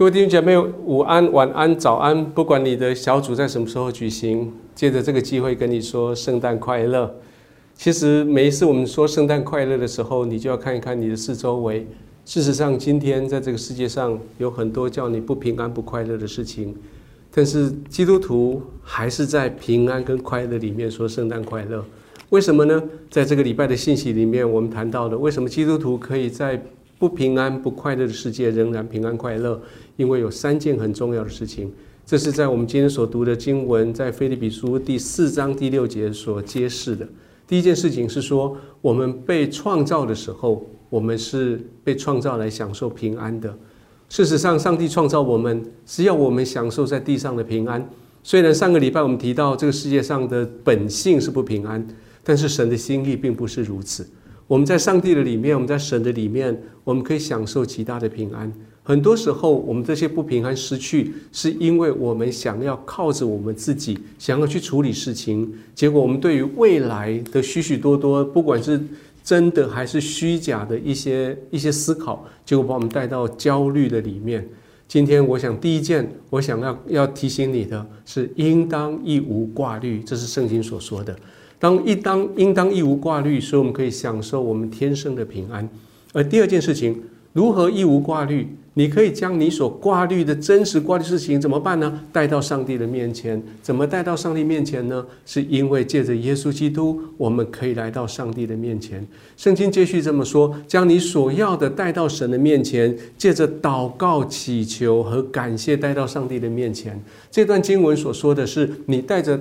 各位弟兄姐妹，午安、晚安、早安！不管你的小组在什么时候举行，借着这个机会跟你说圣诞快乐。其实每一次我们说圣诞快乐的时候，你就要看一看你的四周围。事实上，今天在这个世界上有很多叫你不平安、不快乐的事情，但是基督徒还是在平安跟快乐里面说圣诞快乐。为什么呢？在这个礼拜的信息里面，我们谈到的为什么基督徒可以在不平安、不快乐的世界仍然平安快乐？因为有三件很重要的事情，这是在我们今天所读的经文，在腓立比书第四章第六节所揭示的。第一件事情是说，我们被创造的时候，我们是被创造来享受平安的。事实上，上帝创造我们是要我们享受在地上的平安。虽然上个礼拜我们提到这个世界上的本性是不平安，但是神的心意并不是如此。我们在上帝的里面，我们在神的里面，我们可以享受极大的平安。很多时候，我们这些不平安失去，是因为我们想要靠着我们自己，想要去处理事情，结果我们对于未来的许许多多，不管是真的还是虚假的一些一些思考，结果把我们带到焦虑的里面。今天，我想第一件，我想要要提醒你的是，应当一无挂虑，这是圣经所说的。当一当应当一无挂虑，所以我们可以享受我们天生的平安。而第二件事情，如何一无挂虑？你可以将你所挂虑的真实挂虑事情怎么办呢？带到上帝的面前。怎么带到上帝面前呢？是因为借着耶稣基督，我们可以来到上帝的面前。圣经继续这么说：将你所要的带到神的面前，借着祷告、祈求和感谢带到上帝的面前。这段经文所说的是，你带着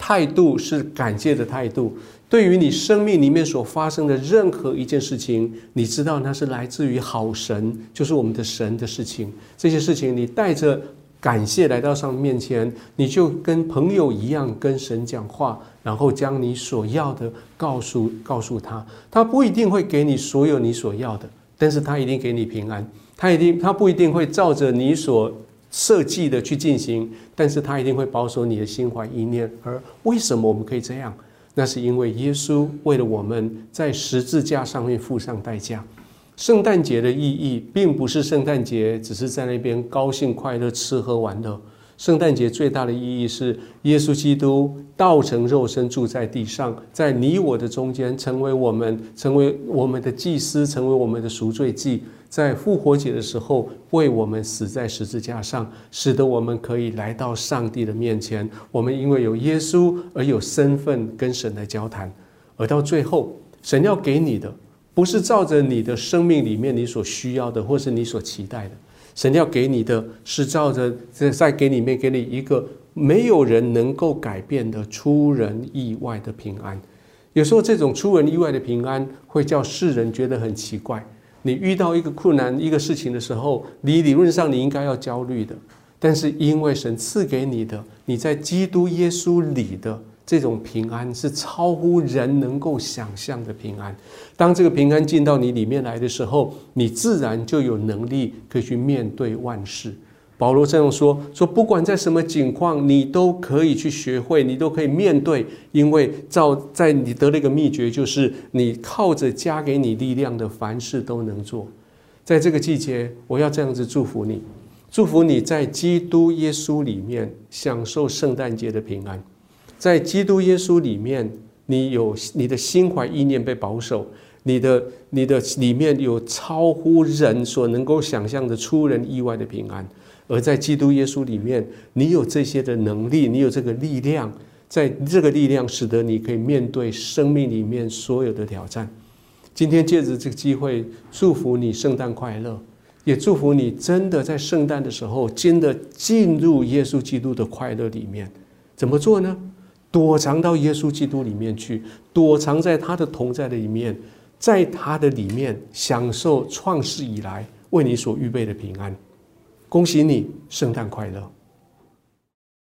态度是感谢的态度。对于你生命里面所发生的任何一件事情，你知道那是来自于好神，就是我们的神的事情。这些事情你带着感谢来到上面前，你就跟朋友一样跟神讲话，然后将你所要的告诉告诉他。他不一定会给你所有你所要的，但是他一定给你平安。他一定他不一定会照着你所设计的去进行，但是他一定会保守你的心怀意念。而为什么我们可以这样？那是因为耶稣为了我们在十字架上面付上代价。圣诞节的意义并不是圣诞节只是在那边高兴快乐吃喝玩乐。圣诞节最大的意义是耶稣基督道成肉身住在地上，在你我的中间，成为我们成为我们的祭司，成为我们的赎罪祭。在复活节的时候，为我们死在十字架上，使得我们可以来到上帝的面前。我们因为有耶稣而有身份跟神来交谈，而到最后，神要给你的，不是照着你的生命里面你所需要的，或是你所期待的。神要给你的是照着在在给里面给你一个没有人能够改变的出人意外的平安。有时候这种出人意外的平安，会叫世人觉得很奇怪。你遇到一个困难、一个事情的时候，你理论上你应该要焦虑的，但是因为神赐给你的，你在基督耶稣里的这种平安，是超乎人能够想象的平安。当这个平安进到你里面来的时候，你自然就有能力可以去面对万事。保罗这样说：说不管在什么境况，你都可以去学会，你都可以面对，因为照在你得了一个秘诀，就是你靠着加给你力量的，凡事都能做。在这个季节，我要这样子祝福你，祝福你在基督耶稣里面享受圣诞节的平安，在基督耶稣里面，你有你的心怀意念被保守，你的你的里面有超乎人所能够想象的出人意外的平安。而在基督耶稣里面，你有这些的能力，你有这个力量，在这个力量使得你可以面对生命里面所有的挑战。今天借着这个机会，祝福你圣诞快乐，也祝福你真的在圣诞的时候，真的进入耶稣基督的快乐里面。怎么做呢？躲藏到耶稣基督里面去，躲藏在他的同在的里面，在他的里面享受创世以来为你所预备的平安。恭喜你，圣诞快乐！